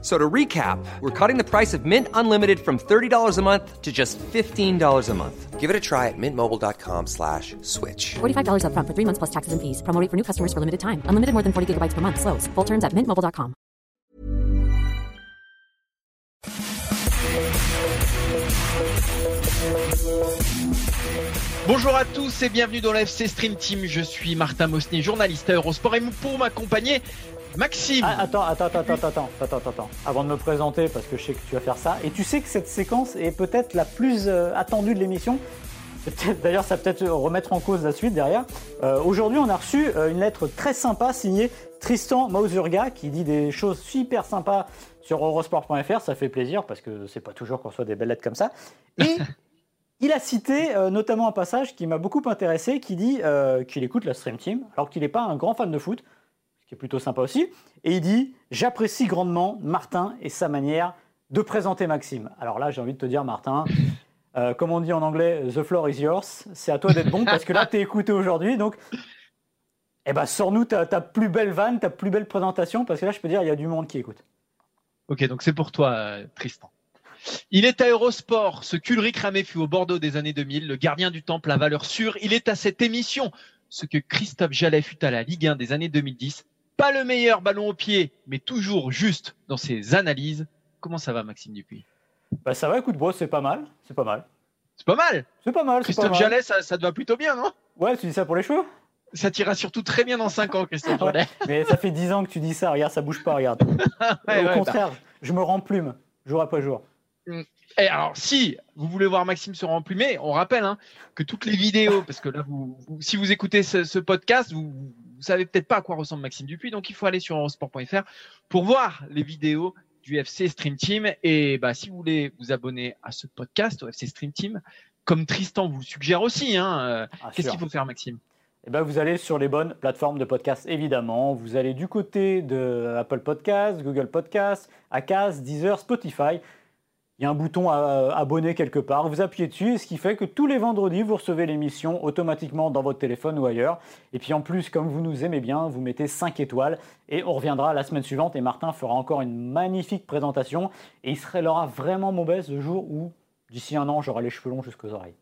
So to recap, we're cutting the price of Mint Unlimited from $30 a month to just $15 a month. Give it a try at mintmobile.com slash switch. $45 upfront for three months plus taxes and fees. Promo rate for new customers for limited time. Unlimited more than 40 gigabytes per month. Slows. Full terms at mintmobile.com. Bonjour à tous et bienvenue dans l'FC Stream Team. Je suis Martin Mosnier, journaliste à Eurosport et pour m'accompagner, Maxime. Ah, attends, attends, attends, attends, attends, attends, attends, avant de me présenter, parce que je sais que tu vas faire ça, et tu sais que cette séquence est peut-être la plus euh, attendue de l'émission. D'ailleurs, ça va peut-être remettre en cause la suite derrière. Euh, aujourd'hui, on a reçu euh, une lettre très sympa signée Tristan Mausurga qui dit des choses super sympas sur eurosport.fr. Ça fait plaisir parce que c'est pas toujours qu'on soit des belles lettres comme ça. Et il a cité notamment un passage qui m'a beaucoup intéressé qui dit qu'il écoute la Stream Team alors qu'il n'est pas un grand fan de foot qui est plutôt sympa aussi. Et il dit J'apprécie grandement Martin et sa manière de présenter Maxime. Alors là, j'ai envie de te dire, Martin, euh, comme on dit en anglais, The floor is yours. C'est à toi d'être bon parce que là, tu es écouté aujourd'hui. Donc, eh ben, sors-nous ta, plus belle vanne, ta plus belle présentation parce que là, je peux dire, il y a du monde qui écoute. Ok, donc c'est pour toi, euh, Tristan. Il est à Eurosport, ce qu'Ulrich Ramé fut au Bordeaux des années 2000, le gardien du temple à valeur sûre. Il est à cette émission, ce que Christophe Jallet fut à la Ligue 1 des années 2010. Pas le meilleur ballon au pied, mais toujours juste dans ses analyses. Comment ça va, Maxime Dupuis? Bah Ça va, écoute, c'est pas mal. C'est pas mal. C'est pas mal? C'est pas mal. Christophe Jallet, ça, ça, te va plutôt bien, non? Ouais, tu dis ça pour les cheveux? Ça t'ira surtout très bien dans 5 ans, Christophe Jallet. mais ça fait 10 ans que tu dis ça, regarde, ça bouge pas, regarde. Au contraire, bah. je me rends plume, jour après jour. Mm. Et alors, si vous voulez voir Maxime se remplumer, on rappelle hein, que toutes les vidéos, parce que là, vous, si vous écoutez ce, ce podcast, vous, vous savez peut-être pas à quoi ressemble Maxime Dupuis, donc il faut aller sur eurosport.fr pour voir les vidéos du FC Stream Team. Et bah, si vous voulez vous abonner à ce podcast, au FC Stream Team, comme Tristan vous suggère aussi, hein, euh, ah, qu'est-ce qu'il faut faire, Maxime? Eh ben, vous allez sur les bonnes plateformes de podcast, évidemment. Vous allez du côté de Apple Podcasts, Google Podcasts, Acast, Deezer, Spotify il y a un bouton à abonner quelque part, vous appuyez dessus, ce qui fait que tous les vendredis, vous recevez l'émission automatiquement dans votre téléphone ou ailleurs. Et puis en plus, comme vous nous aimez bien, vous mettez 5 étoiles et on reviendra la semaine suivante et Martin fera encore une magnifique présentation et il serait aura vraiment mauvaise le jour où, d'ici un an, j'aurai les cheveux longs jusqu'aux oreilles.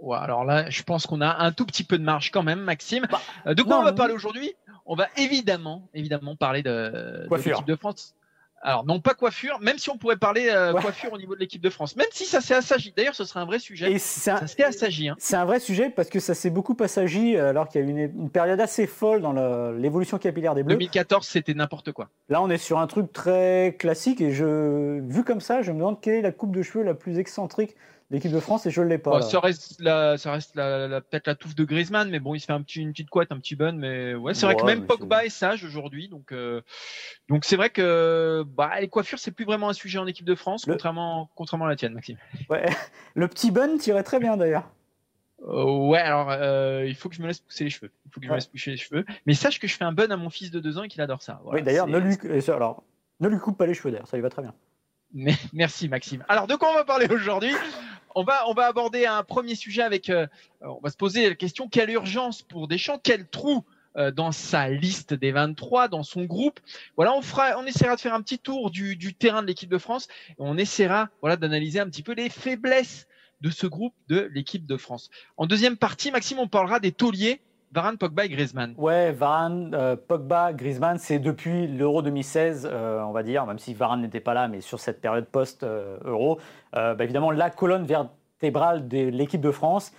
Ouais, alors là, je pense qu'on a un tout petit peu de marge quand même, Maxime. Bah, euh, de quoi on va parler aujourd'hui? On va évidemment, évidemment parler de, de l'équipe de France alors non pas coiffure, même si on pourrait parler euh, coiffure au niveau de l'équipe de France, même si ça s'est assagi. D'ailleurs, ce serait un vrai sujet. ça s'est assagi. Hein. C'est un vrai sujet parce que ça s'est beaucoup assagi euh, alors qu'il y a eu une, période assez folle dans l'évolution capillaire des Bleus. 2014, c'était n'importe quoi. Là, on est sur un truc très classique et je, vu comme ça, je me demande quelle est la coupe de cheveux la plus excentrique l'équipe de France et je ne l'ai pas. ça reste, la, ça reste la, peut-être la touffe de Griezmann, mais bon, il se fait un petit, une petite couette, un petit bun. Mais ouais, c'est vrai que même Pogba est... sage aujourd'hui. Donc, euh, donc c'est vrai que bah, les coiffures, c'est plus vraiment un sujet en équipe de France, contrairement, contrairement à la tienne, Maxime. Ouais, le petit bun tirait très bien d'ailleurs. Euh, ouais, alors euh, il faut que je me laisse pousser les cheveux. Il faut que je me laisse pousser les cheveux. Mais sache que je fais un bun à mon fils de 2 ans et qu'il adore ça. oui, d'ailleurs, ne lui, alors, ne lui coupe pas les cheveux d'ailleurs, ça lui va très bien. Mais, merci Maxime. Alors de quoi on va parler aujourd'hui? On va, on va aborder un premier sujet avec, euh, on va se poser la question, quelle urgence pour Deschamps, quel trou euh, dans sa liste des 23, dans son groupe? Voilà, on fera, on essaiera de faire un petit tour du, du terrain de l'équipe de France. Et on essaiera, voilà, d'analyser un petit peu les faiblesses de ce groupe de l'équipe de France. En deuxième partie, Maxime, on parlera des tauliers Varane, Pogba et Griezmann. Ouais, Varane, euh, Pogba, Griezmann, c'est depuis l'Euro 2016, on va dire, même si Varane n'était pas là, mais sur cette période post-Euro, euh, bah, évidemment la colonne vertébrale de l'équipe de France.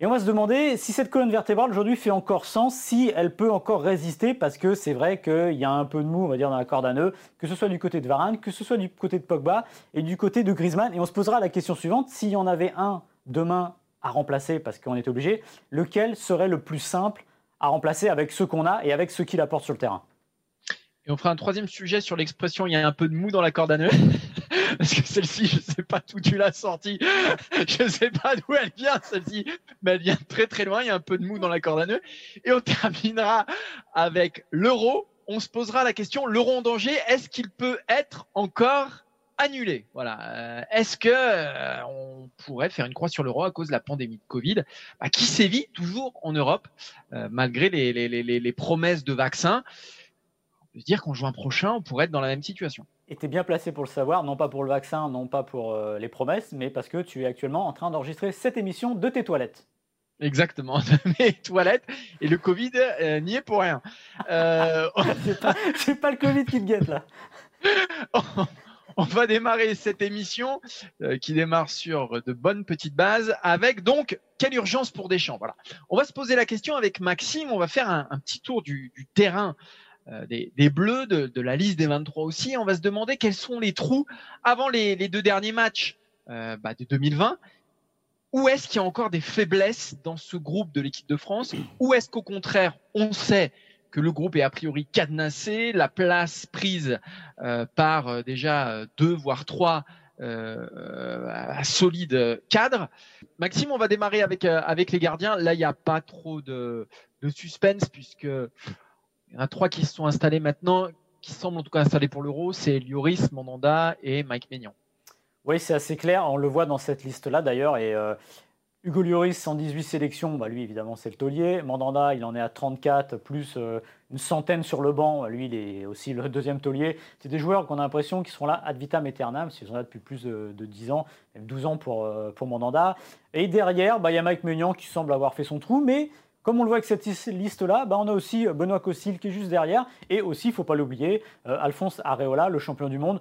Et on va se demander si cette colonne vertébrale aujourd'hui fait encore sens, si elle peut encore résister, parce que c'est vrai qu'il y a un peu de mou, on va dire, dans la corde à nœud, que ce soit du côté de Varane, que ce soit du côté de Pogba et du côté de Griezmann. Et on se posera la question suivante s'il y en avait un demain à remplacer, parce qu'on est obligé, lequel serait le plus simple à remplacer avec ce qu'on a et avec ce qu'il apporte sur le terrain? Et on fera un troisième sujet sur l'expression il y a un peu de mou dans la corde à nœud. parce que celle-ci, je sais pas d'où tu l'as sortie, je sais pas d'où elle vient celle-ci, mais elle vient très très loin, il y a un peu de mou dans la corde à nœud. Et on terminera avec l'euro. On se posera la question l'euro en danger, est-ce qu'il peut être encore annulé Voilà. Euh, est-ce que euh, on pourrait faire une croix sur l'euro à cause de la pandémie de Covid? Bah, qui sévit toujours en Europe euh, malgré les, les, les, les, promesses de vaccins? On peut se dire qu'en juin prochain, on pourrait être dans la même situation. Et tu es bien placé pour le savoir, non pas pour le vaccin, non pas pour les promesses, mais parce que tu es actuellement en train d'enregistrer cette émission de tes toilettes. Exactement, de mes toilettes. Et le Covid n'y est pour rien. C'est pas, pas, le Covid qui te guette là. on va démarrer cette émission euh, qui démarre sur de bonnes petites bases avec donc quelle urgence pour Deschamps. Voilà. On va se poser la question avec Maxime. On va faire un, petit tour du, terrain euh, des, Bleus, de, la liste des 23 aussi. On va se demander quels sont les trous avant les, deux derniers matchs euh, bah, de 2020. Où est-ce qu'il y a encore des faiblesses dans ce groupe de l'équipe de France? Ou est-ce qu'au contraire, on sait que le groupe est a priori cadenassé, la place prise euh, par euh, déjà euh, deux voire trois solides cadres. Maxime, on va démarrer avec avec les gardiens. Là, il n'y a pas trop de, suspense puisque il y en a trois qui se sont installés maintenant, qui semblent en tout cas installés pour l'Euro. C'est Lioris, Mandanda et Mike Maignan. Oui, c'est assez clair. On le voit dans cette liste-là d'ailleurs. Et Hugo Lloris, 118 sélections, bah lui évidemment c'est le taulier. Mandanda, il en est à 34, plus euh, une centaine sur le banc. Lui, il est aussi le deuxième taulier. C'est des joueurs qu'on a l'impression qu'ils seront là ad vitam aeternam, s'ils sont là depuis plus de, 10 ans, même 12 ans pour, euh, pour Mandanda. Et derrière, bah, il y a Mike Meunian qui semble avoir fait son trou, mais comme on le voit avec cette liste-là, bah, on a aussi Benoît Cossil qui est juste derrière. Et aussi, il ne faut pas l'oublier, euh, Alphonse Areola, le champion du monde.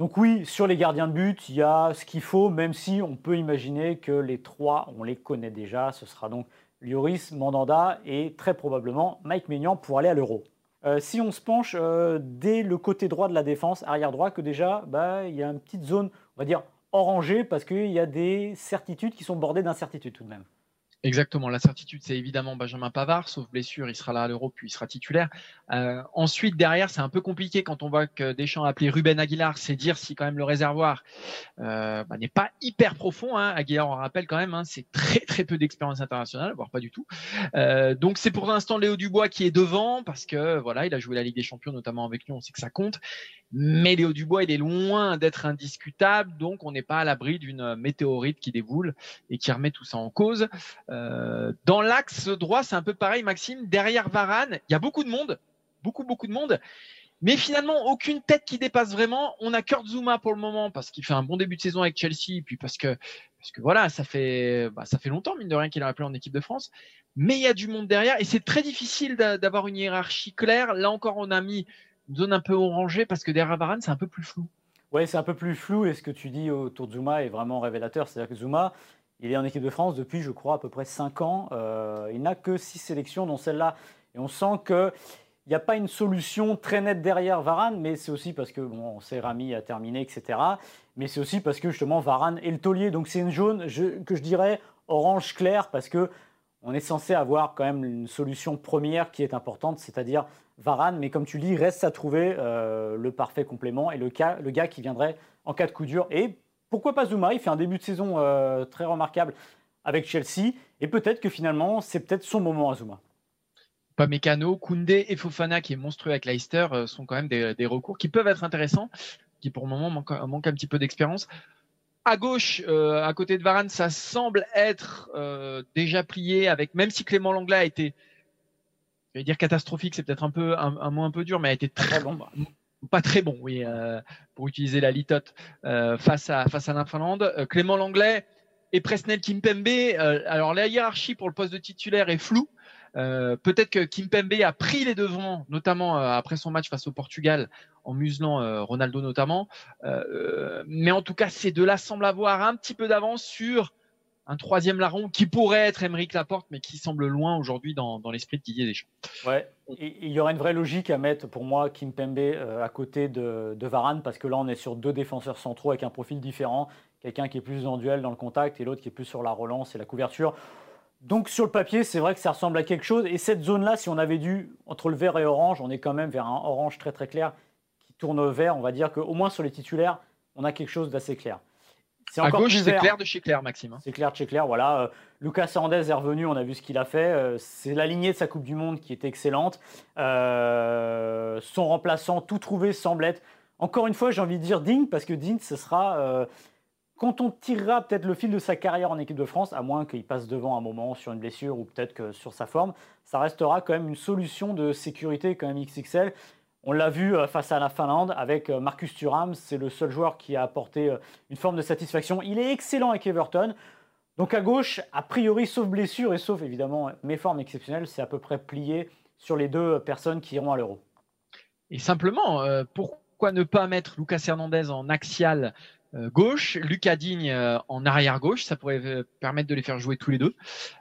Donc oui, sur les gardiens de but, il y a ce qu'il faut, même si on peut imaginer que les trois, on les connaît déjà. Ce sera donc Lloris, Mandanda et très probablement Mike Maignan pour aller à l'Euro. Euh, si on se penche euh, dès le côté droit de la défense, arrière droit, que déjà, bah, il y a une petite zone, on va dire, orangée, parce qu'il y a des certitudes qui sont bordées d'incertitudes tout de même. Exactement. La certitude, c'est évidemment Benjamin Pavard, sauf blessure, il sera là à l'Euro, puis il sera titulaire. Euh, ensuite, derrière, c'est un peu compliqué quand on voit que Deschamps a appelé Ruben Aguilar, c'est dire si quand même le réservoir euh, bah, n'est pas hyper profond. Hein. Aguilar, on rappelle quand même, hein, c'est très très peu d'expérience internationale, voire pas du tout. Euh, donc c'est pour l'instant Léo Dubois qui est devant parce que voilà, il a joué la Ligue des Champions notamment avec nous, on sait que ça compte. Mais Léo Dubois, il est loin d'être indiscutable, donc on n'est pas à l'abri d'une météorite qui déboule et qui remet tout ça en cause. Euh, dans l'axe droit, c'est un peu pareil, Maxime. Derrière Varane, il y a beaucoup de monde, beaucoup, beaucoup de monde. Mais finalement, aucune tête qui dépasse vraiment. On a Kurt Zuma pour le moment parce qu'il fait un bon début de saison avec Chelsea, et puis parce que parce que voilà, ça fait bah, ça fait longtemps mine de rien qu'il a appelé en équipe de France. Mais il y a du monde derrière et c'est très difficile d'avoir une hiérarchie claire. Là encore, on a mis une zone un peu orangée parce que derrière Varane, c'est un peu plus flou. Oui, c'est un peu plus flou et ce que tu dis autour de Zuma est vraiment révélateur. C'est-à-dire que Zuma, il est en équipe de France depuis, je crois, à peu près 5 ans. Euh, il n'a que 6 sélections, dont celle-là. Et on sent qu'il n'y a pas une solution très nette derrière Varane, mais c'est aussi parce que, bon, on sait Rami a terminé, etc. Mais c'est aussi parce que justement Varane est le taulier. Donc c'est une jaune que je dirais orange clair parce que on est censé avoir quand même une solution première qui est importante, c'est-à-dire Varane, mais comme tu dis, reste à trouver euh, le parfait complément et le, gars qui viendrait en cas de coup dur. Et pourquoi pas Zuma? Il fait un début de saison euh, très remarquable avec Chelsea, et peut-être que finalement, c'est peut-être son moment à Zuma. Mécano, Koundé et Fofana, qui est monstrueux avec Leicester, euh, sont quand même des, recours qui peuvent être intéressants, qui pour le moment manquent, un petit peu d'expérience. À gauche, à côté de Varane, ça semble être déjà plié, avec même si Clément Langlais a été je vais dire catastrophique, c'est peut-être un peu un, mot un peu dur, mais a été très bon, pas très bon, oui, euh, pour utiliser la litote euh, face à face à la euh, Clément Langlais et Presnel Kimpembe. alors la hiérarchie pour le poste de titulaire est floue. Peut-être que Kimpembe a pris les devants, notamment après son match face au Portugal, en muselant Ronaldo notamment. mais en tout cas, ces deux-là semblent avoir un petit peu d'avance sur un troisième larron qui pourrait être Émeric Laporte, mais qui semble loin aujourd'hui dans, l'esprit de Didier Deschamps. Ouais, il y aurait une vraie logique à mettre pour moi Kim Pembe euh, à côté de, Varane, parce que là on est sur deux défenseurs centraux avec un profil différent, quelqu'un qui est plus en duel dans le contact et l'autre qui est plus sur la relance et la couverture. Donc sur le papier, c'est vrai que ça ressemble à quelque chose. Et cette zone-là, si on avait dû, entre le vert et orange, on est quand même vers un orange très très clair qui tourne au vert. On va dire qu'au moins sur les titulaires, on a quelque chose d'assez clair. c'est À encore gauche, plus c'est clair de chez clair, Maxime. hein. C'est clair, c'est clair. Voilà, Euh, Lucas Hernandez est revenu, on a vu ce qu'il a fait. Euh, c'est la lignée de sa Coupe du Monde qui est excellente. Euh, son remplaçant, tout trouvé, semble être. Encore une fois, j'ai envie de dire digne, parce que digne, ce sera. euh, quand on tirera peut-être le fil de sa carrière en équipe de France, à moins qu'il passe devant un moment sur une blessure ou peut-être que sur sa forme, ça restera quand même une solution de sécurité quand même XXL. On l'a vu euh, face à la Finlande avec euh, Marcus Thuram, c'est le seul joueur qui a apporté euh, une forme de satisfaction. Il est excellent avec Everton. Donc à gauche, a priori, sauf blessure et sauf évidemment mes formes exceptionnelles, c'est à peu près plié sur les deux personnes qui iront à l'Euro. Et simplement, pourquoi ne pas mettre Lucas Hernandez en axial gauche, Lucas Digne euh, en arrière gauche Ça pourrait euh, permettre de les faire jouer tous les deux.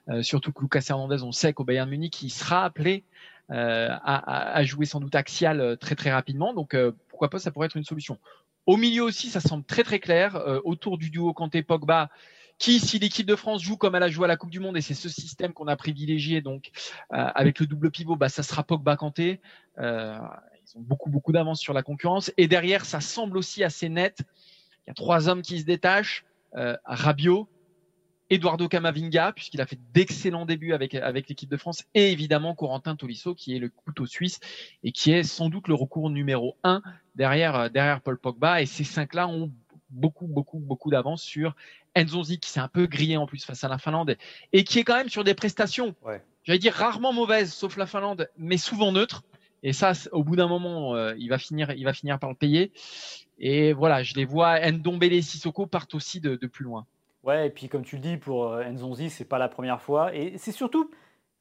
Euh, surtout que Lucas Hernandez, on sait qu'au Bayern Munich, il sera appelé euh, à, à- jouer sans doute axial euh, très très rapidement. Donc euh, pourquoi pas, ça pourrait être une solution. Au milieu aussi, ça semble très très clair. Euh, autour du duo Kanté-Pogba, qui, si l'équipe de France joue comme elle a joué à la Coupe du Monde, et c'est ce système qu'on a privilégié, donc euh, avec le double pivot, bah, ça sera Pogba-Kanté. Euh, ils ont beaucoup beaucoup d'avance sur la concurrence. Et derrière, ça semble aussi assez net. Il y a trois hommes qui se détachent. Euh, Rabiot, Eduardo Camavinga, puisqu'il a fait d'excellents débuts avec, avec l'équipe de France, et évidemment Corentin Tolisso, qui est le couteau suisse et qui est sans doute le recours numéro un derrière, euh, derrière Paul Pogba. Et ces cinq-là ont beaucoup, beaucoup, beaucoup d'avance sur Nzonzi, qui s'est un peu grillé en plus face à la Finlande, et qui est quand même sur des prestations, Ouais. j'allais dire rarement mauvaises, sauf la Finlande, mais souvent neutres. Et ça, au bout d'un moment, euh, il va finir, il va finir par le payer. Et voilà, je les vois. Ndombele et Sissoko partent aussi de, de plus loin. Ouais, et puis comme tu le dis, pour euh, Nzonzi, c'est pas la première fois. Et c'est surtout,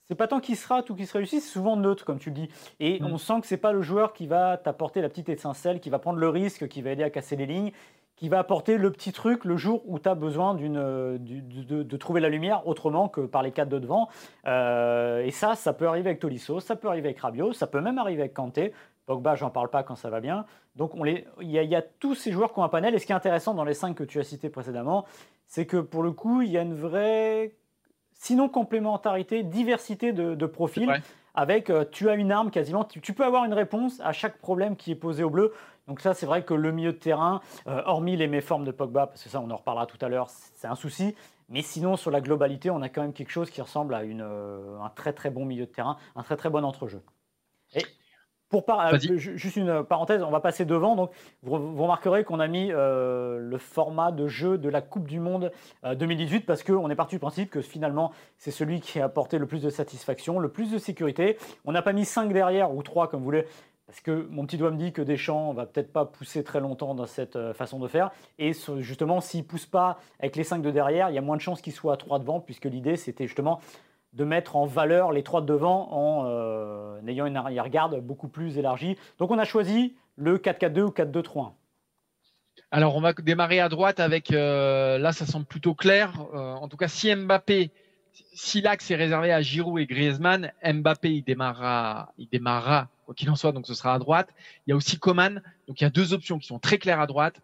c'est pas tant qu'il se rate ou qu'il se réussit, c'est souvent neutre, comme tu le dis. Et Mm. on sent que c'est pas le joueur qui va t'apporter la petite étincelle, qui va prendre le risque, qui va aider à casser les lignes, qui va apporter le petit truc le jour où tu as besoin d'une, euh, de, trouver la lumière autrement que par les quatre de devant. Euh, et ça, ça peut arriver avec Tolisso, ça peut arriver avec Rabiot, ça peut même arriver avec Kanté. Pogba, j'en parle pas quand ça va bien. Donc on les, il y, a- il y a tous ces joueurs qui ont un panel. Et ce qui est intéressant dans les cinq que tu as cités précédemment, c'est que pour le coup, il y a une vraie, sinon complémentarité, diversité de, de profils. Avec, euh, tu as une arme quasiment, tu, tu peux avoir une réponse à chaque problème qui est posé au bleu. Donc ça, c'est vrai que le milieu de terrain, euh, hormis les méformes de Pogba, parce que ça, on en reparlera tout à l'heure, c'est un souci. Mais sinon, sur la globalité, on a quand même quelque chose qui ressemble à une, euh, un très très bon milieu de terrain, un très très bon entrejeu. Et pour par- euh, juste une parenthèse, on va passer devant. Donc, vous, vous remarquerez qu'on a mis euh, le format de jeu de la Coupe du Monde euh, 2018 parce qu'on est parti du principe que finalement, c'est celui qui a apporté le plus de satisfaction, le plus de sécurité. On n'a pas mis 5 derrière ou 3 comme vous voulez. Parce que mon petit doigt me dit que Deschamps va peut-être pas pousser très longtemps dans cette euh, façon de faire. Et justement, s'il pousse pas avec les 5 de derrière, il y a moins de chances qu'il soit à 3 devant, puisque l'idée c'était justement de mettre en valeur les 3 de devant en euh, ayant une arrière-garde beaucoup plus élargie. Donc on a choisi le 4-4-2 ou 4-2-3-1. Alors, on va démarrer à droite avec, euh, là, ça semble plutôt clair. En tout cas, si Mbappé, si l'axe est réservé à Giroud et Griezmann, Mbappé, il démarrera, il démarrera, quoi qu'il en soit, donc ce sera à droite. Il y a aussi Coman, donc il y a deux options qui sont très claires à droite.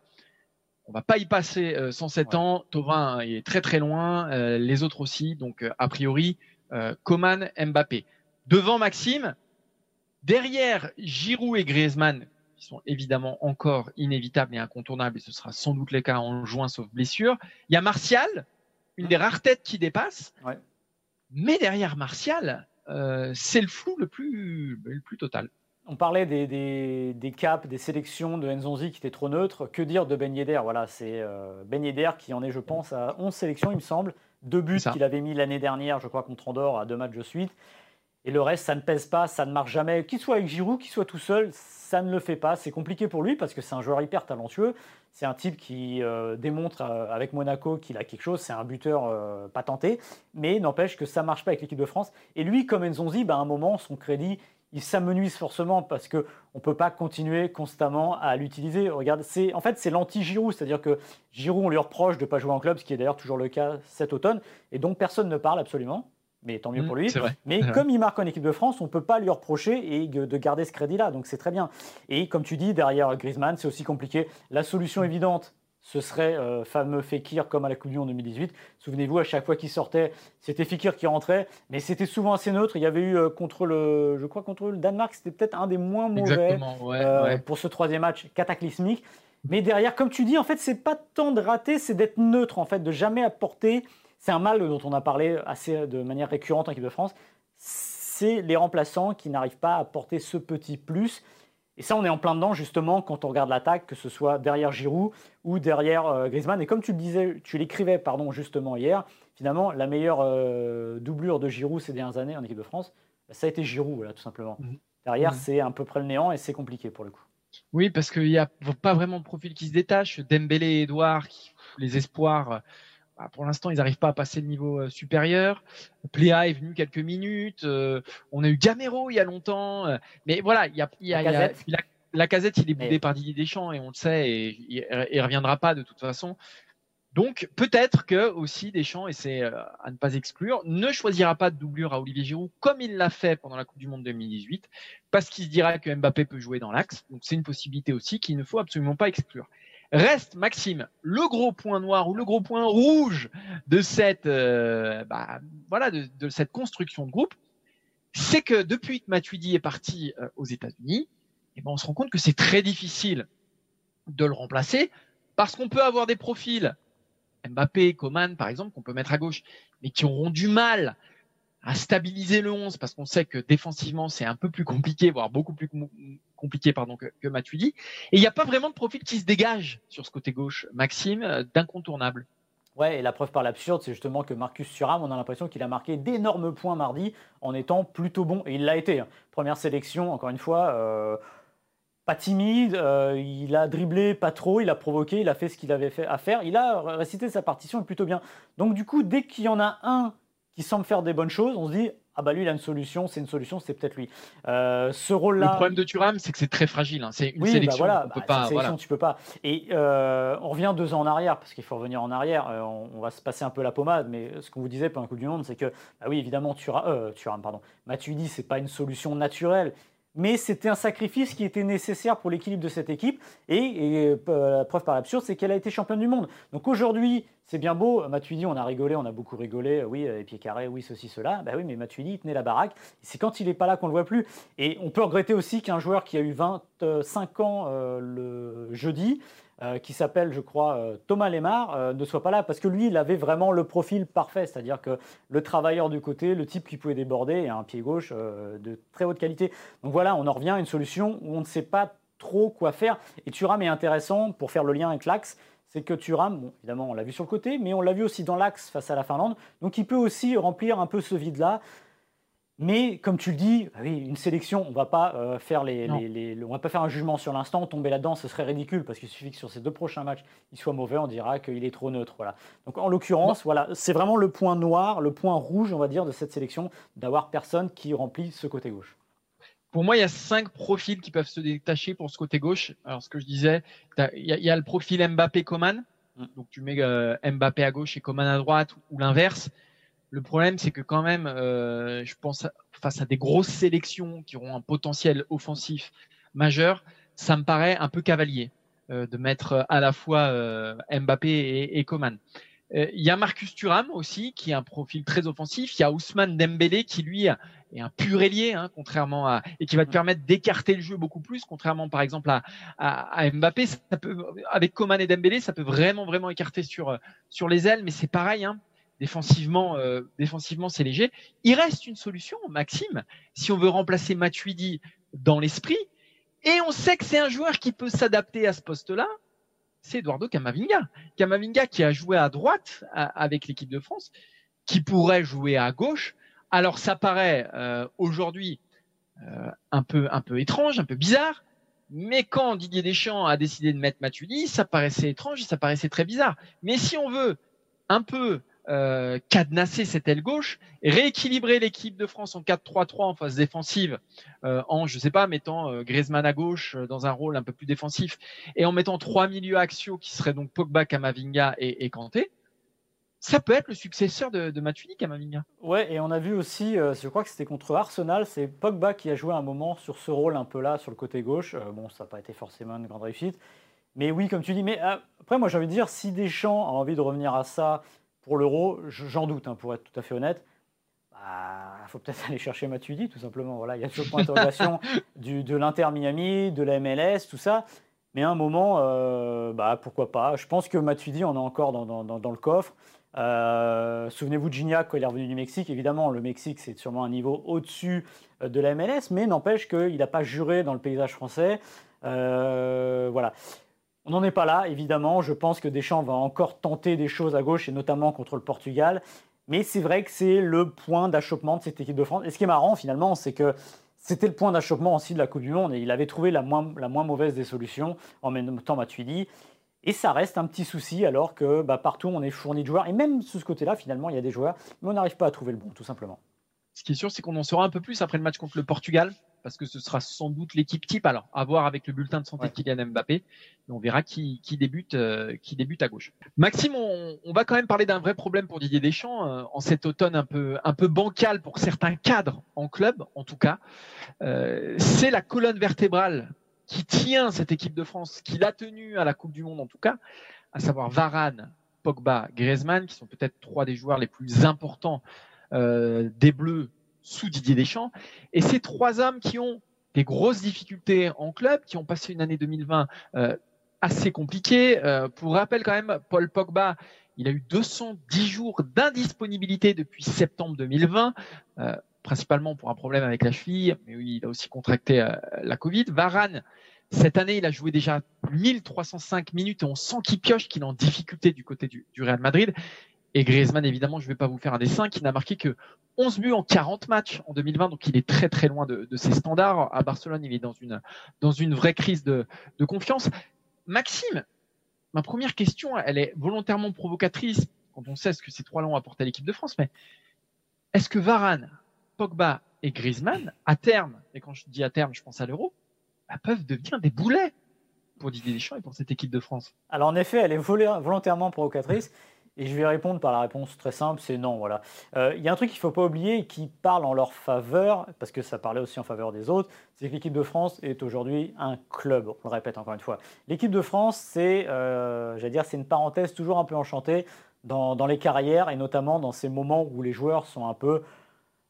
On va pas y passer euh, 107 Ouais. ans. Tovin, il est très très loin, euh, les autres aussi. Donc, euh, a priori, euh, Coman, Mbappé. Devant Maxime, derrière Giroud et Griezmann, qui sont évidemment encore inévitables et incontournables, et ce sera sans doute le cas en juin, sauf blessure. Il y a Martial, une des rares têtes qui dépasse. Ouais. Mais derrière Martial, euh, c'est le flou le plus, le plus total. On parlait des, des, des caps, des sélections de Nzonzi qui étaient trop neutres. Que dire de Ben Yedder? Voilà, c'est euh, Ben Yedder qui en est, je pense, à 11 sélections, il me semble. Deux buts qu'il avait mis l'année dernière, je crois, contre Andorre, à deux matchs de suite. Et le reste, ça ne pèse pas, ça ne marche jamais. Qu'il soit avec Giroud, qu'il soit tout seul, ça ne le fait pas. C'est compliqué pour lui parce que c'est un joueur hyper talentueux. C'est un type qui euh, démontre euh, avec Monaco qu'il a quelque chose. C'est un buteur euh, patenté. Mais n'empêche que ça ne marche pas avec l'équipe de France. Et lui, comme Nzonzi, bah, à un moment, son crédit, il s'amenuise forcément parce qu'on ne peut pas continuer constamment à l'utiliser. En fait, c'est l'anti-Giroud. C'est-à-dire que Giroud, on lui reproche de ne pas jouer en club, ce qui est d'ailleurs toujours le cas cet automne. Et donc, personne ne parle absolument. Mais tant mieux Mmh, pour lui. c'est vrai. Mais Ouais. comme il marque en équipe de France, on ne peut pas lui reprocher et de de garder ce crédit-là. Donc c'est très bien. Et comme tu dis, derrière Griezmann, c'est aussi compliqué. La solution évidente, ce serait euh, fameux Fekir comme à la Coupe du Monde 2018. Souvenez-vous, à chaque fois qu'il sortait, c'était Fekir qui rentrait, mais c'était souvent assez neutre. Il y avait eu euh, contre le, je crois contre le Danemark, c'était peut-être un des moins mauvais. Ouais, euh, ouais. pour ce troisième match cataclysmique. Mais derrière, comme tu dis, en fait, c'est pas tant de rater, c'est d'être neutre, en fait, de jamais apporter. C'est un mal dont on a parlé assez de manière récurrente en équipe de France. C'est les remplaçants qui n'arrivent pas à apporter ce petit plus. Et ça, on est en plein dedans, justement, quand on regarde l'attaque, que ce soit derrière Giroud ou derrière euh, Griezmann. Et comme tu le disais, tu l'écrivais, pardon, justement hier, finalement, la meilleure euh, doublure de Giroud ces dernières années en équipe de France, bah, ça a été Giroud, voilà, tout simplement. Mhm. Derrière, mhm. c'est à peu près le néant et c'est compliqué pour le coup. Oui, parce qu'il n'y a pas vraiment de profil qui se détache. Dembélé et Edouard, les espoirs, bah, pour l'instant, ils n'arrivent pas à passer le niveau euh, supérieur. Pléa est venu quelques minutes. Euh, on a eu Gamero il y a longtemps. Euh, mais voilà, il y a, la, casette. il est boudé par Didier Deschamps et on le sait et il, ne reviendra pas de toute façon. Donc peut-être que aussi Deschamps, et c'est à ne pas exclure, ne choisira pas de doublure à Olivier Giroud comme il l'a fait pendant la Coupe du Monde 2018, parce qu'il se dira que Mbappé peut jouer dans l'axe. Donc c'est une possibilité aussi qu'il ne faut absolument pas exclure. Reste, Maxime, le gros point noir ou le gros point rouge de cette, euh, bah, construction de groupe, c'est que depuis que Matuidi est parti euh, aux États-Unis, eh ben, on se rend compte que c'est très difficile de le remplacer parce qu'on peut avoir des profils, Mbappé, Coman par exemple, qu'on peut mettre à gauche, mais qui auront du mal à stabiliser le 11 parce qu'on sait que défensivement c'est un peu plus compliqué, voire beaucoup plus compliqué pardon que, que Matuidi. Et il n'y a pas vraiment de profil qui se dégage sur ce côté gauche, Maxime, euh, d'incontournable. Ouais, et la preuve par l'absurde, c'est justement que Marcus Thuram, on a l'impression qu'il a marqué d'énormes points mardi en étant plutôt bon, et il l'a été. Hein. Première sélection, encore une fois, euh, pas timide, euh, il a dribblé pas trop, il a provoqué, il a fait ce qu'il avait fait à faire, il a récité sa partition plutôt bien. Donc du coup, dès qu'il y en a un qui semble faire des bonnes choses, on se dit ah bah lui il a une solution, c'est une solution, c'est peut-être lui. Euh, ce rôle-là. Le problème de Thuram, c'est que c'est très fragile. Hein. C'est une oui, bah sélection. Bah voilà, peut pas, sélection, tu peux pas. Et euh, on revient deux ans en arrière parce qu'il faut revenir en arrière. Euh, on, va se passer un peu la pommade, mais ce qu'on vous disait pendant la Coupe du Monde, c'est que bah oui évidemment Thuram, Thuram pardon, Matuidi c'est pas une solution naturelle mais c'était un sacrifice qui était nécessaire pour l'équilibre de cette équipe. Et, euh, la preuve par l'absurde, c'est qu'elle a été championne du monde. Donc aujourd'hui, c'est bien beau. Matuidi, on a rigolé, on a beaucoup rigolé. Oui, euh, et pieds carrés, oui, ceci, cela. Ben oui, mais Matuidi, il tenait la baraque. C'est quand il n'est pas là qu'on ne le voit plus. Et on peut regretter aussi qu'un joueur qui a eu 25 ans euh, le jeudi, euh, qui s'appelle, je crois, euh, Thomas Lemar, euh, ne soit pas là parce que lui, il avait vraiment le profil parfait, c'est-à-dire que le travailleur du côté, le type qui pouvait déborder et un pied gauche de très haute qualité. Donc voilà, on en revient à une solution où on ne sait pas trop quoi faire. Et Thuram est intéressant pour faire le lien avec l'axe. C'est que Thuram, évidemment, on l'a vu sur le côté, mais on l'a vu aussi dans l'axe face à la Finlande. Donc il peut aussi remplir un peu ce vide-là. Mais comme tu le dis, ah oui, une sélection, on va pas euh, faire les, on va pas faire un jugement sur l'instant, tomber là-dedans, ce serait ridicule parce qu'il suffit que sur ces deux prochains matchs, il soit mauvais, on dira qu'il est trop neutre. Voilà. Donc en l'occurrence, voilà, c'est vraiment le point noir, le point rouge, on va dire, de cette sélection, d'avoir personne qui remplit ce côté gauche. Pour moi, il y a cinq profils qui peuvent se détacher pour ce côté gauche. Alors, ce que je disais, il y, a le profil Mbappé-Coman. Mm. Donc, tu mets euh, Mbappé à gauche et Coman à droite ou l'inverse. Le problème, c'est que quand même, euh, je pense face à des grosses sélections qui auront un potentiel offensif majeur, ça me paraît un peu cavalier euh, de mettre à la fois euh, Mbappé et, et Coman. Il y a Marcus Thuram aussi, qui a un profil très offensif. Il y a Ousmane Dembélé, qui lui est un pur ailier, hein, contrairement à et qui va te permettre d'écarter le jeu beaucoup plus, contrairement par exemple à, à, Mbappé. Ça peut, avec Coman et Dembélé, ça peut vraiment vraiment écarter sur sur les ailes, mais c'est pareil. Hein, Défensivement, euh, défensivement, c'est léger. Il reste une solution, Maxime, si on veut remplacer Matuidi dans l'esprit. Et on sait que c'est un joueur qui peut s'adapter à ce poste-là. C'est Eduardo Camavinga. Camavinga qui a joué à droite avec l'équipe de France, qui pourrait jouer à gauche. Alors ça paraît euh, aujourd'hui euh, un peu un peu étrange, un peu bizarre. Mais quand Didier Deschamps a décidé de mettre Matuidi, ça paraissait étrange ça paraissait très bizarre. Mais si on veut un peu euh, cadenasser cette aile gauche, rééquilibrer l'équipe de France en 4-3-3 en phase défensive, euh, en je sais pas mettant euh, Griezmann à gauche dans un rôle un peu plus défensif et en mettant trois milieux axiaux qui seraient donc Pogba, Kamavinga et, et. Ça peut être le successeur de, de Matuidi, Kamavinga. Ouais, et on a vu aussi, je crois que c'était contre Arsenal, c'est Pogba qui a joué un moment sur ce rôle un peu là, sur le côté gauche. bon, ça n'a pas été forcément une grande réussite. Mais oui, comme tu dis, mais après, moi j'ai envie de dire, si Deschamps a envie de revenir à ça, pour l'euro, j'en doute, hein, pour être tout à fait honnête. Il bah, faut peut-être aller chercher Matuidi, tout simplement. Voilà, il y a ce point d'interrogation de l'Inter Miami, de la MLS, tout ça. Mais à un moment, euh, bah, pourquoi pas. Je pense que Matuidi en a encore dans, dans, le coffre. Euh, souvenez-vous de Gignac quand il est revenu du Mexique. Évidemment, le Mexique, c'est sûrement un niveau au-dessus euh, de la MLS, mais n'empêche qu'il n'a pas juré dans le paysage français. voilà. On n'en est pas là, évidemment. Je pense que Deschamps va encore tenter des choses à gauche, et notamment contre le Portugal. Mais c'est vrai que c'est le point d'achoppement de cette équipe de France. Et ce qui est marrant, finalement, c'est que c'était le point d'achoppement aussi de la Coupe du Monde et il avait trouvé la moins, mauvaise des solutions en même temps Matuidi. Et ça reste un petit souci alors que bah, partout on est fourni de joueurs. Et même sous ce côté-là, finalement, il y a des joueurs, mais on n'arrive pas à trouver le bon, tout simplement. Ce qui est sûr, c'est qu'on en saura un peu plus après le match contre le Portugal, parce que ce sera sans doute l'équipe type. Alors, à voir avec le bulletin de santé de Kylian Mbappé, et on verra qui, débute, euh, qui débute à gauche. Maxime, on, va quand même parler d'un vrai problème pour Didier Deschamps euh, en cet automne un peu, un peu bancal pour certains cadres en club, en tout cas. Euh, c'est la colonne vertébrale qui tient cette équipe de France, qui l'a tenue à la Coupe du Monde en tout cas, à savoir Varane, Pogba, Griezmann, qui sont peut-être trois des joueurs les plus importants euh, des Bleus sous Didier Deschamps. Et ces trois hommes qui ont des grosses difficultés en club, qui ont passé une année 2020 euh, assez compliquée. Euh, pour rappel quand même, Paul Pogba, il a eu 210 jours d'indisponibilité depuis septembre 2020, principalement pour un problème avec la cheville, mais oui, il a aussi contracté la Covid. Varane, cette année, il a joué déjà 1305 minutes et on sent qu'il pioche, qu'il est en difficulté du côté du Real Madrid. Et Griezmann, évidemment, je ne vais pas vous faire un dessin, qui n'a marqué que 11 buts en 40 matchs en 2020, donc il est très très loin de, ses standards. À Barcelone, il est dans une, dans une vraie crise de, de confiance. Maxime, ma première question, elle est volontairement provocatrice quand on sait ce que ces trois-là ont apporté à l'équipe de France, mais est-ce que Varane, Pogba et Griezmann, à terme, et quand je dis à terme, je pense à l'Euro, bah, peuvent devenir des boulets pour Didier Deschamps et pour cette équipe de France? Alors en effet, elle est volontairement provocatrice. Et je vais répondre par la réponse très simple, c'est non. Voilà. Euh, il y a un truc qu'il ne faut pas oublier et qui parle en leur faveur, parce que ça parlait aussi en faveur des autres, c'est que l'équipe de France est aujourd'hui un club. On le répète encore une fois. L'équipe de France, c'est, euh, dire, c'est une parenthèse toujours un peu enchantée dans, les carrières et notamment dans ces moments où les joueurs sont un peu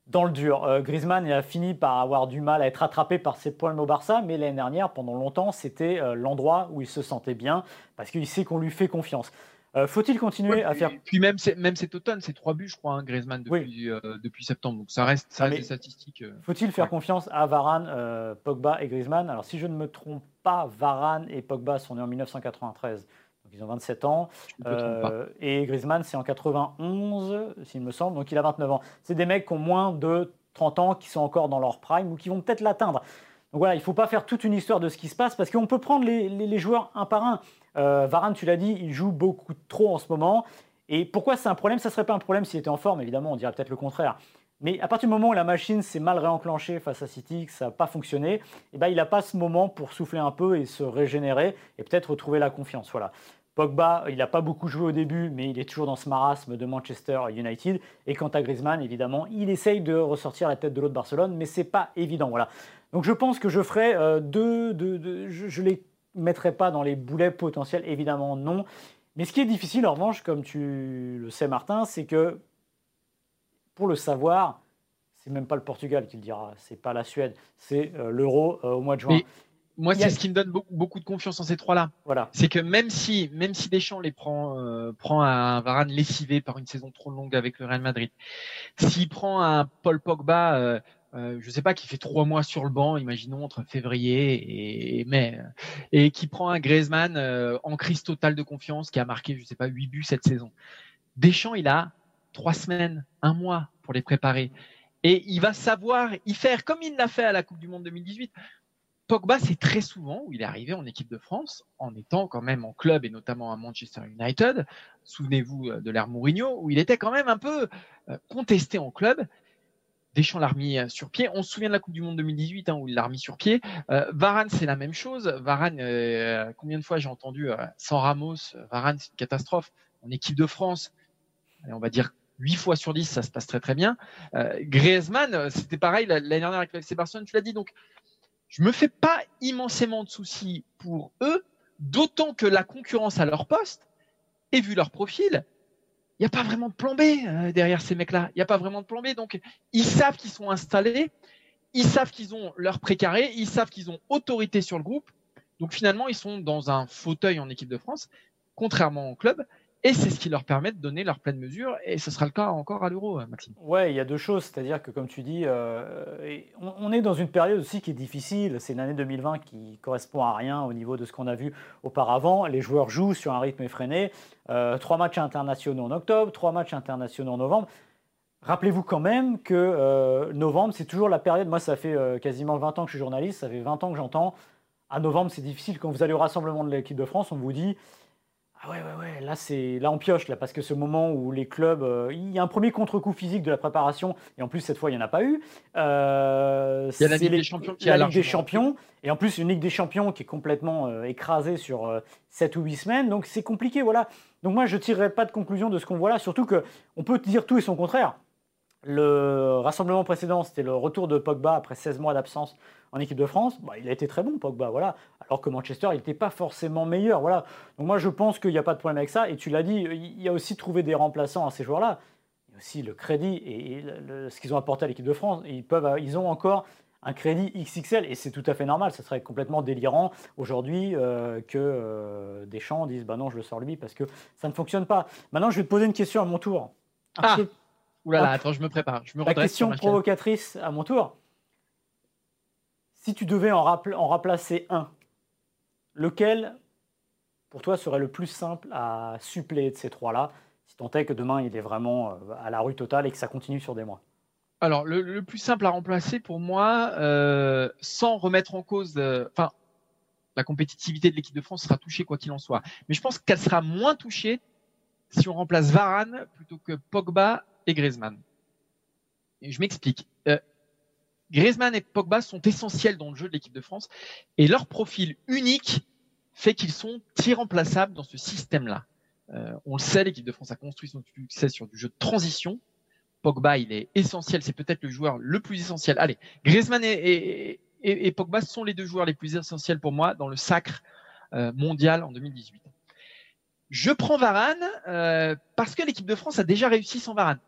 dans le dur. Euh, Griezmann a fini par avoir du mal à être attrapé par ses points au Barça, mais l'année dernière, pendant longtemps, c'était l'endroit où il se sentait bien parce qu'il sait qu'on lui fait confiance. Euh, faut-il continuer à faire Puis même, même cet automne, c'est trois buts, je crois, hein, Griezmann depuis, euh, depuis septembre. Donc ça reste, ça reste des statistiques. Euh, faut-il faire confiance à Varane, Pogba et Griezmann? Alors si je ne me trompe pas, Varane et Pogba sont nés en 1993. Donc ils ont 27 ans. et Griezmann, c'est en 91, s'il me semble. Donc il a 29 ans. C'est des mecs qui ont moins de 30 ans, qui sont encore dans leur prime ou qui vont peut-être l'atteindre. Donc voilà, il ne faut pas faire toute une histoire de ce qui se passe parce qu'on peut prendre les, joueurs un par un. Euh, Varane, tu l'as dit, il joue beaucoup trop en ce moment. Et pourquoi c'est un problème? Ça ne serait pas un problème s'il était en forme, évidemment, on dirait peut-être le contraire. Mais à partir du moment où la machine s'est mal réenclenchée face à City, que ça n'a pas fonctionné, eh ben, il n'a pas ce moment pour souffler un peu et se régénérer et peut-être retrouver la confiance. Voilà. Pogba, il n'a pas beaucoup joué au début, mais il est toujours dans ce marasme de Manchester United. Et quant à Griezmann, évidemment, il essaye de ressortir la tête de l'autre Barcelone, mais c'est pas évident. Voilà. Donc je pense que je ferai euh, deux, je ne les mettrai pas dans les boulets potentiels, évidemment non. Mais ce qui est difficile en revanche, comme tu le sais Martin, c'est que pour le savoir, c'est même pas le Portugal qui le dira, c'est pas la Suède, c'est euh, l'Euro euh, au mois de juin. moi, c'est ce qui me donne beaucoup, de confiance en ces trois-là. Voilà. C'est que même si, même si Deschamps les prend, prend un Varane lessivé par une saison trop longue avec le Real Madrid, s'il prend un Paul Pogba euh, je ne sais pas, qui fait trois mois sur le banc, imaginons entre février et mai, et qui prend un Griezmann euh, en crise totale de confiance, qui a marqué, je ne sais pas, huit buts cette saison. Deschamps, il a trois semaines, un mois pour les préparer. Et il va savoir y faire comme il l'a fait à la Coupe du Monde 2018. Pogba, c'est très souvent où il est arrivé en équipe de France, en étant quand même en club et notamment à Manchester United. Souvenez-vous euh, de l'ère Mourinho, où il était quand même un peu contesté en club. Deschamps l'a remis euh, sur pied. On se souvient de la Coupe du Monde 2018 hein, où il l'a remis sur pied. Euh, Varane, c'est la même chose. Varane, euh, combien de fois j'ai entendu sans Ramos, Varane, c'est une catastrophe. En équipe de France, on va dire 8 fois sur 10, ça se passe très très bien. Griezmann, c'était pareil l'année dernière avec le FC tu l'as dit. Donc, je me fais pas immensément de soucis pour eux, d'autant que la concurrence à leur poste, et vu leur profil, il n'y a pas vraiment de plan B euh, derrière ces mecs-là. Il n'y a pas vraiment de plan B. Donc, ils savent qu'ils sont installés, ils savent qu'ils ont leur précaré, ils savent qu'ils ont autorité sur le groupe. Donc finalement, ils sont dans un fauteuil en équipe de France, contrairement au club. Et c'est ce qui leur permet de donner leur pleine mesure. Et ce sera le cas encore à l'Euro, euh, Maxime. Ouais, il y a deux choses. C'est-à-dire que, comme tu dis, euh, on, est dans une période aussi qui est difficile. C'est une année 2020 qui correspond à rien au niveau de ce qu'on a vu auparavant. Les joueurs jouent sur un rythme effréné. Euh, trois matchs internationaux en octobre, trois matchs internationaux en novembre. Rappelez-vous quand même que novembre, c'est toujours la période. Moi, ça fait quasiment 20 ans que je suis journaliste. Ça fait 20 ans que j'entends. À novembre, c'est difficile. Quand vous allez au rassemblement de l'équipe de France, on vous dit ah ouais, ouais, ouais, là, c'est, là on pioche, là, parce que ce moment où les clubs. Euh, il y a un premier contre-coup physique de la préparation, et en plus, cette fois, il n'y en a pas eu. Euh, il y a la Ligue des Champions qui a la Ligue des Champions, et en plus, une Ligue des Champions qui est complètement euh, écrasée sur 7 ou 8 semaines, donc c'est compliqué, voilà. Donc moi, je ne tirerai pas de conclusion de ce qu'on voit là, surtout qu'on peut dire tout et son contraire. Le rassemblement précédent, c'était le retour de Pogba après 16 mois d'absence en équipe de France. Bah, il a été très bon, Pogba, voilà. Alors que Manchester, il n'était pas forcément meilleur, voilà. Donc moi, je pense qu'il n'y a pas de problème avec ça. Et tu l'as dit, il y a aussi trouvé des remplaçants à ces joueurs-là. Il y a aussi le crédit et, ce qu'ils ont apporté à l'équipe de France. ils, peuvent, ils ont encore un crédit XXL et c'est tout à fait normal. Ce serait complètement délirant aujourd'hui euh, que euh, des gens disent bah non, je le sors lui parce que ça ne fonctionne pas. Maintenant, je vais te poser une question à mon tour. Ah. Ouh attends, je me prépare. Je me La question provocatrice à mon tour. Si tu devais en, en remplacer un, lequel, pour toi, serait le plus simple à suppléer de ces trois-là, si tant est que demain il est vraiment euh, à la rue totale et que ça continue sur des mois? Alors, le, plus simple à remplacer pour moi, euh, sans remettre en cause, euh, enfin, la compétitivité de l'équipe de France sera touchée quoi qu'il en soit. Mais je pense qu'elle sera moins touchée si on remplace Varane plutôt que Pogba et Griezmann. Et je m'explique. Euh, Griezmann et Pogba sont essentiels dans le jeu de l'équipe de France et leur profil unique fait qu'ils sont irremplaçables dans ce système-là. Euh, on le sait, l'équipe de France a construit son succès sur du jeu de transition. Pogba, il est essentiel, c'est peut-être le joueur le plus essentiel. Allez, Griezmann et, Pogba sont les deux joueurs les plus essentiels pour moi dans le sacre euh, mondial en 2018. Je prends Varane parce que l'équipe de France a déjà réussi sans Varane.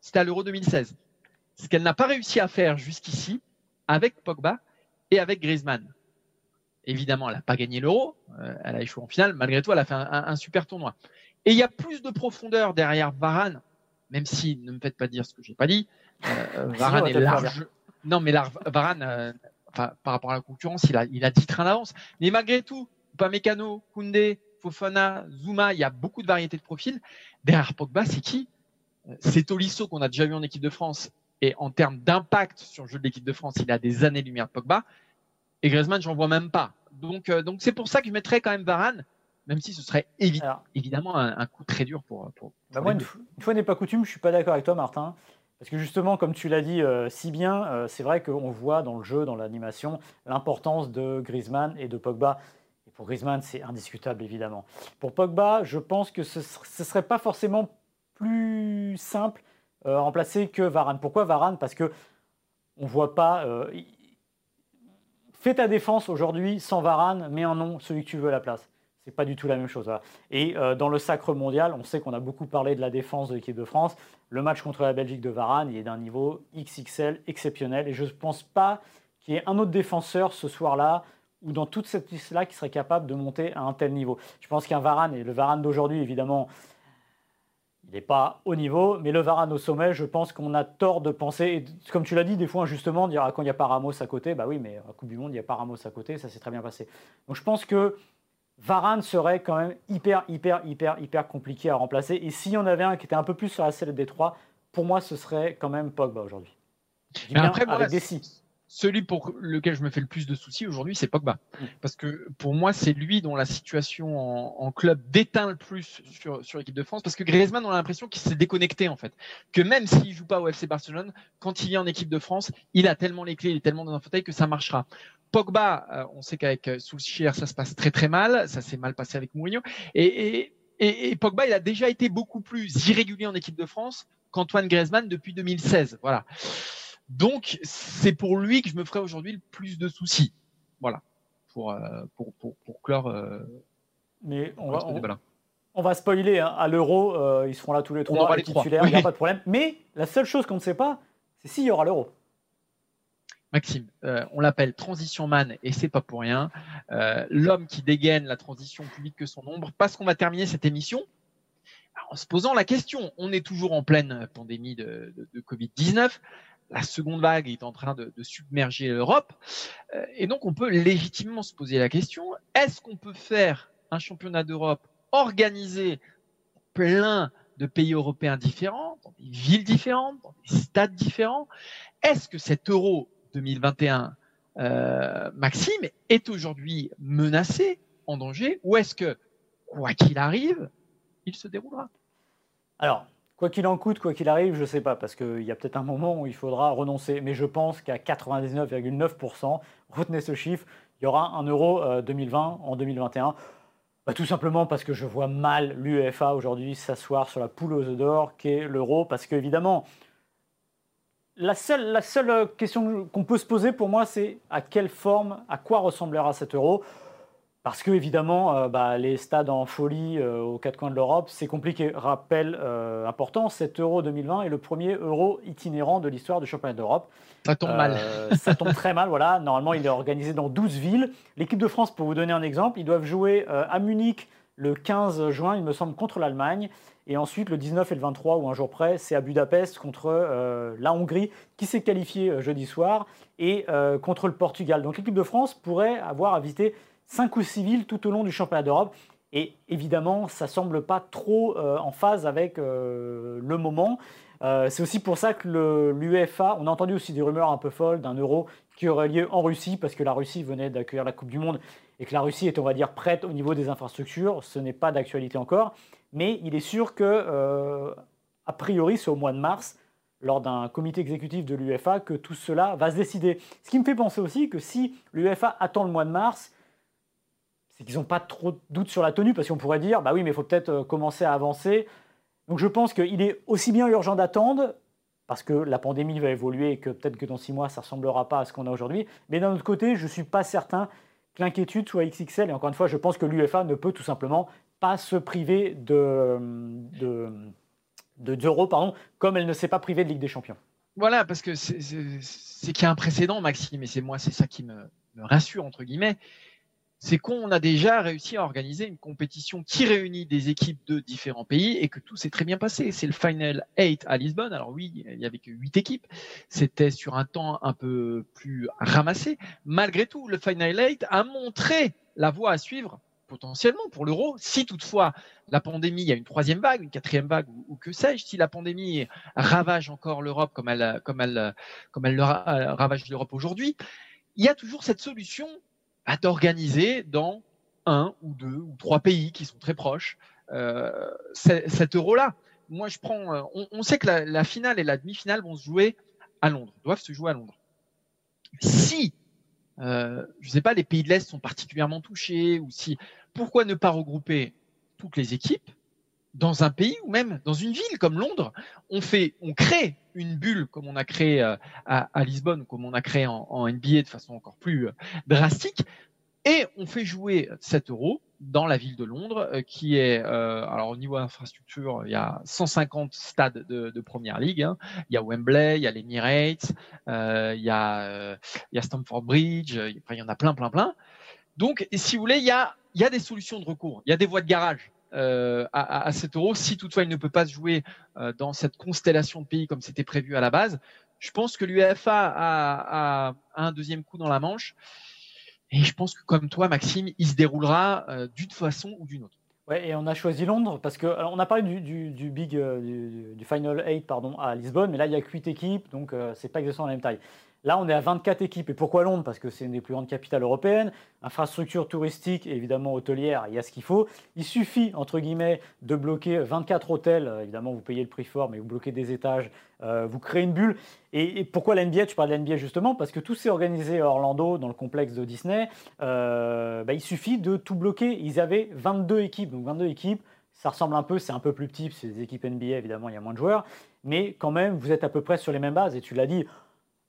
C'était à l'Euro 2016. Ce qu'elle n'a pas réussi à faire jusqu'ici avec Pogba et avec Griezmann. Évidemment, elle n'a pas gagné l'Euro, euh, elle a échoué en finale. Malgré tout, elle a fait un, super tournoi. Et il y a plus de profondeur derrière Varane, même si ne me faites pas dire ce que j'ai pas dit. Euh, Varane est large. Non, mais Varane, par rapport à la concurrence, il a, il a 10 trains d'avance. Mais malgré tout, Mécano, Koundé, Fofana, Zuma, il y a beaucoup de variétés de profils. Derrière Pogba, c'est qui? C'est Tolisso qu'on a déjà vu en équipe de France. Et en termes d'impact sur le jeu de l'équipe de France, il a des années-lumière de Pogba. Et Griezmann, j'en vois même pas. Donc, euh, donc c'est pour ça que je mettrais quand même Varane, même si ce serait évidemment un, coup très dur pour. pour, bah moi, une, fois n'est pas coutume, je suis pas d'accord avec toi, Martin. Parce que justement, comme tu l'as dit euh, si bien, euh, c'est vrai qu'on voit dans le jeu, dans l'animation, l'importance de Griezmann et de Pogba. Pour Griezmann, c'est indiscutable, évidemment. Pour Pogba, je pense que ce ne serait pas forcément plus simple euh, remplacer que Varane. Pourquoi Varane? Parce que on voit pas. Euh, fais ta défense aujourd'hui sans Varane, mais en nom celui que tu veux à la place. C'est pas du tout la même chose. Et euh, dans le sacre mondial, on sait qu'on a beaucoup parlé de la défense de l'équipe de France. Le match contre la Belgique de Varane, il est d'un niveau XXL exceptionnel. Et je ne pense pas qu'il y ait un autre défenseur ce soir-là ou dans toute cette liste-là qui serait capable de monter à un tel niveau. Je pense qu'un Varane, et le Varane d'aujourd'hui, évidemment, il n'est pas au niveau, mais le Varane au sommet, je pense qu'on a tort de penser, et comme tu l'as dit, des fois injustement, dire ah, quand il n'y a pas Ramos à côté, bah oui, mais à Coupe du Monde, il n'y a pas Ramos à côté, ça s'est très bien passé. Donc je pense que Varane serait quand même hyper, hyper, hyper, hyper compliqué à remplacer. Et s'il y en avait un qui était un peu plus sur la selle des trois, pour moi, ce serait quand même Pogba aujourd'hui. Après, avec des celui pour lequel je me fais le plus de soucis aujourd'hui, c'est Pogba. Mm. Parce que pour moi, c'est lui dont la situation en, club déteint le plus sur, sur l'équipe de France. Parce que Griezmann, on a l'impression qu'il s'est déconnecté, en fait. Que même s'il joue pas au FC Barcelone, quand il est en équipe de France, il a tellement les clés, il est tellement dans un fauteuil que ça marchera. Pogba, euh, on sait qu'avec euh, Solskjaer, ça se passe très très mal. Ça s'est mal passé avec Mourinho. Et, et, et, Pogba, il a déjà été beaucoup plus irrégulier en équipe de France qu'Antoine Griezmann depuis 2016. Voilà. Donc, c'est pour lui que je me ferai aujourd'hui le plus de soucis. Voilà, pour, euh, pour, pour, pour, clore. Euh, Mais on va, on, va spoiler hein. à l'euro, euh, ils seront là tous les trois, les titulaires, il n'y a pas de problème. Mais la seule chose qu'on ne sait pas, c'est s'il y aura l'euro. Maxime, euh, on l'appelle Transition Man et c'est pas pour rien. Euh, L'homme qui dégaine la transition plus vite que son ombre, parce qu'on va terminer cette émission en se posant la question. On est toujours en pleine pandémie de, de, de Covid-19. La seconde vague est en train de, de submerger l'Europe. Euh, et donc, on peut légitimement se poser la question, est-ce qu'on peut faire un championnat d'Europe organisé plein de pays européens différents, dans des villes différentes, dans des stades différents? Est-ce que cet euro 2021, euh, Maxime, est aujourd'hui menacé, en danger, ou est-ce que, quoi qu'il arrive, il se déroulera? Alors, quoi qu'il en coûte, quoi qu'il arrive, je ne sais pas, parce qu'il y a peut-être un moment où il faudra renoncer, mais je pense qu'à 99,9%, retenez ce chiffre, il y aura un euro 2020 euh, en 2021. Bah, tout simplement parce que je vois mal l'UEFA aujourd'hui s'asseoir sur la poule aux d'or qu'est l'euro, parce qu'évidemment, la seule, la seule question qu'on peut se poser pour moi, c'est à quelle forme, à quoi ressemblera cet euro parce que évidemment, euh, bah, les stades en folie euh, aux quatre coins de l'Europe, c'est compliqué. Rappel euh, important, cet Euro 2020 est le premier Euro itinérant de l'histoire du championnat d'Europe. Ça tombe mal. ça tombe très mal, voilà. Normalement, il est organisé dans 12 villes. L'équipe de France, pour vous donner un exemple, ils doivent jouer à Munich le 15 juin, il me semble, contre l'Allemagne. Et ensuite, le 19 et le 23, ou un jour près, c'est à Budapest contre la Hongrie, qui s'est qualifiée jeudi soir, et contre le Portugal. Donc l'équipe de France pourrait avoir à visiter 5 ou 6 villes tout au long du championnat d'Europe. Et évidemment, ça semble pas trop euh, en phase avec euh, le moment. Euh, c'est aussi pour ça que l'UEFA, on a entendu aussi des rumeurs un peu folles d'un euro qui aurait lieu en Russie, parce que la Russie venait d'accueillir la Coupe du Monde et que la Russie est, on va dire, prête au niveau des infrastructures. Ce n'est pas d'actualité encore. Mais il est sûr que, a priori, c'est au mois de mars, lors d'un comité exécutif de l'UEFA, que tout cela va se décider. Ce qui me fait penser aussi que si l'UEFA attend le mois de mars, c'est qu'ils n'ont pas trop de doutes sur la tenue, parce qu'on pourrait dire, bah oui, mais il faut peut-être euh, commencer à avancer. Donc je pense qu'il est aussi bien urgent d'attendre, parce que la pandémie va évoluer et que peut-être que dans six mois, ça ne ressemblera pas à ce qu'on a aujourd'hui. Mais d'un autre côté, je ne suis pas certain que l'inquiétude soit XXL. Et encore une fois, je pense que l'UEFA ne peut tout simplement pas se priver de, de, de, pardon, comme elle ne s'est pas privée de Ligue des Champions. Voilà, parce que c'est qu'il y a un précédent, Maxime, et c'est moi, c'est ça qui me rassure, entre guillemets c'est qu'on a déjà réussi à organiser une compétition qui réunit des équipes de différents pays et que tout s'est très bien passé. C'est le Final 8 à Lisbonne. Alors oui, il y avait que 8 équipes. C'était sur un temps un peu plus ramassé. Malgré tout, le Final 8 a montré la voie à suivre potentiellement pour l'euro, si toutefois la pandémie, il y a une troisième vague, une quatrième vague ou, que sais-je, si la pandémie ravage encore l'Europe comme elle, comme elle, comme elle ravage l'Europe aujourd'hui, il y a toujours cette solution à d'organiser dans un ou deux ou trois pays qui sont très proches euh, cet euro-là. Moi, je prends. Euh, on, sait que la, finale et la demi-finale vont se jouer à Londres, doivent se jouer à Londres. Si, euh, je ne sais pas, les pays de l'Est sont particulièrement touchés, ou si, pourquoi ne pas regrouper toutes les équipes dans un pays ou même dans une ville comme Londres, on fait, on crée une bulle comme on a créé euh, à, à Lisbonne, comme on a créé en, NBA de façon encore plus euh, drastique, et on fait jouer 7 euros dans la ville de Londres, euh, qui est, alors au niveau infrastructure, il y a 150 stades de, de première ligue. Hein. Il y a Wembley, il y a l'Emirates, euh, il, y a, Stamford Bridge, il y en a plein, plein, plein. Donc, si vous voulez, il y a des solutions de recours, il y a des voies de garage euh, à, à, 7 euros. Si toutefois il ne peut pas se jouer euh, dans cette constellation de pays comme c'était prévu à la base, je pense que l'UEFA a, un deuxième coup dans la manche. Et je pense que comme toi, Maxime, il se déroulera euh, d'une façon ou d'une autre. Ouais, et on a choisi Londres parce que alors on a parlé du, big du, Final 8 pardon à Lisbonne, mais là il y a que 8 équipes, donc c'est pas exactement la même taille. Là, on est à 24 équipes. Et pourquoi Londres? Parce que c'est une des plus grandes capitales européennes. Infrastructure touristique, évidemment hôtelière, il y a ce qu'il faut. Il suffit, entre guillemets, de bloquer 24 hôtels. Évidemment, vous payez le prix fort, mais vous bloquez des étages, euh, vous créez une bulle. Et, pourquoi la NBA Tu parles de la NBA justement parce que tout s'est organisé à Orlando, dans le complexe de Disney. Euh, bah, il suffit de tout bloquer. Ils avaient 22 équipes. Donc 22 équipes, ça ressemble un peu, c'est un peu plus petit, c'est des équipes NBA, évidemment, il y a moins de joueurs. Mais quand même, vous êtes à peu près sur les mêmes bases. Et tu l'as dit,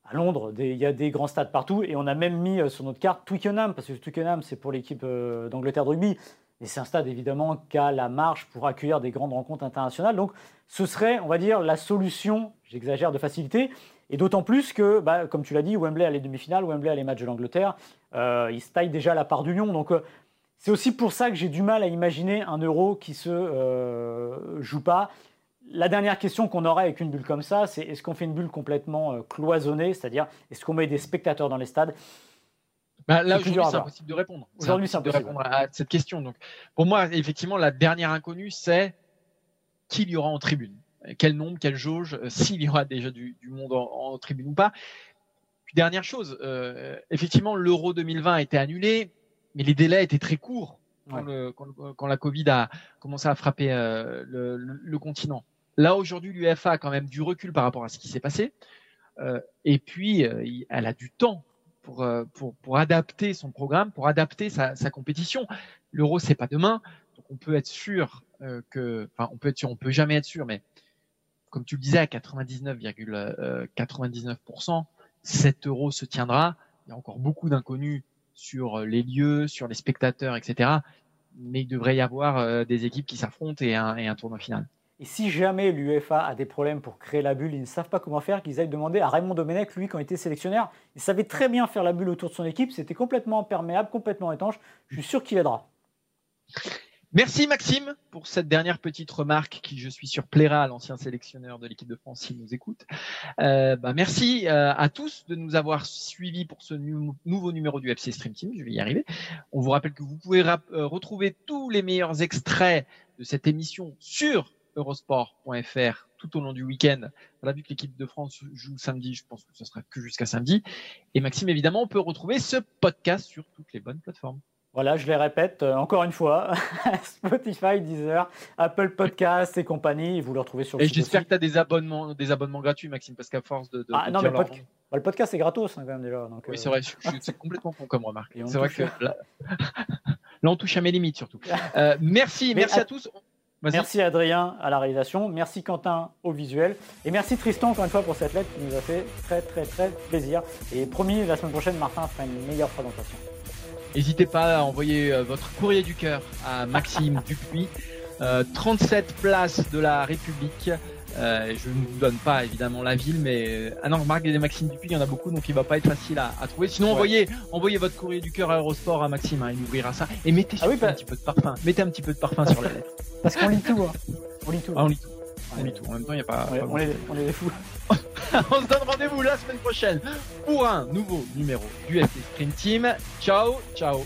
à Londres, il y a des grands stades partout et on a même mis euh, sur notre carte Twickenham, parce que Twickenham c'est pour l'équipe euh, d'Angleterre de rugby, et c'est un stade évidemment qui a la marche pour accueillir des grandes rencontres internationales. Donc ce serait, on va dire, la solution, j'exagère de facilité. Et d'autant plus que, bah, comme tu l'as dit, Wembley a les demi-finales, Wembley a les matchs de l'Angleterre. Euh, il se taille déjà la part d'union. Donc euh, c'est aussi pour ça que j'ai du mal à imaginer un euro qui se euh, joue pas. La dernière question qu'on aurait avec une bulle comme ça, c'est est-ce qu'on fait une bulle complètement euh, cloisonnée, c'est-à-dire est-ce qu'on met des spectateurs dans les stades? Bah, là, aujourd'hui, c'est impossible de répondre. Aujourd'hui, c'est impossible de impossible. répondre à cette question. Donc, pour moi, effectivement, la dernière inconnue, c'est qui il y aura en tribune. Quel nombre, quelle jauge, euh, s'il y aura déjà du, du monde en, en tribune ou pas. Puis, dernière chose, euh, effectivement, l'Euro 2020 a été annulé, mais les délais étaient très courts quand, Ouais. le- quand- quand la Covid a commencé à frapper euh, le, le- le continent. Là, aujourd'hui, l'UEFA a quand même du recul par rapport à ce qui s'est passé. Euh, et puis, euh, elle a du temps pour, euh, pour, pour adapter son programme, pour adapter sa, sa compétition. L'euro, c'est pas demain, donc on peut être sûr euh, que, enfin, on peut être sûr, on peut jamais être sûr, mais comme tu le disais, à 99,99%, cet euro se tiendra. Il y a encore beaucoup d'inconnus sur les lieux, sur les spectateurs, etc. Mais il devrait y avoir des équipes qui s'affrontent et un, et un tournoi final. Et si jamais l'UEFA a des problèmes pour créer la bulle, ils ne savent pas comment faire, qu'ils aillent demander à Raymond Domenech, lui, quand il était sélectionneur, il savait très bien faire la bulle autour de son équipe, c'était complètement perméable, complètement étanche. Je suis sûr qu'il aidera. Merci Maxime pour cette dernière petite remarque qui, je suis sûr, plaira à l'ancien sélectionneur de l'équipe de France s'il nous écoute. Euh, bah, merci euh, à tous de nous avoir suivis pour ce nouveau numéro du FC Stream Team. Je vais y arriver. On vous rappelle que vous pouvez euh, retrouver tous les meilleurs extraits de cette émission sur eurosport.fr tout au long du week-end. A vu que l'équipe de France joue samedi, je pense que ce sera que jusqu'à samedi. Et Maxime, évidemment, on peut retrouver ce podcast sur toutes les bonnes plateformes. Voilà, je les répète euh, encore une fois Spotify, Deezer, Apple Podcasts et compagnie. Vous le retrouvez sur le Et j'espère que tu as des abonnements, des abonnements gratuits, Maxime, parce qu'à force de. de Ah de non, mais le, nom- bah, le podcast est gratos hein, quand même déjà. donc, Oui, euh, c'est vrai, c'est complètement con comme remarque. C'est vrai touche- que là, là, on touche à mes limites surtout. Euh, merci, Mais merci à tous. Merci Adrien à la réalisation, merci Quentin au visuel et merci Tristan encore une fois pour cette lettre qui nous a fait très très très plaisir. Et promis, la semaine prochaine, Martin fera une meilleure présentation. N'hésitez pas à envoyer euh, votre courrier du cœur à Maxime Dupuis, euh, 37 place de la République. Euh, je ne vous donne pas évidemment la ville, mais euh, ah non, remarque des Maxime Dupuis, il y en a beaucoup, donc il va pas être facile à, à trouver. Sinon, Ouais. envoyez, envoyez votre courrier du cœur à Eurosport à Maxime, hein, il ouvrira ça. Et mettez Ah oui, surtout bah- un petit peu de parfum. Mettez un petit peu de parfum sur la lettre. Parce qu'on lit tout. hein. On lit tout. Ah, on lit tout. On lit tout. En même temps, il n'y a pas. On est, pas on est- on est des fous. On se donne rendez-vous la semaine prochaine pour un nouveau numéro du FC Sprint Team. Ciao, ciao.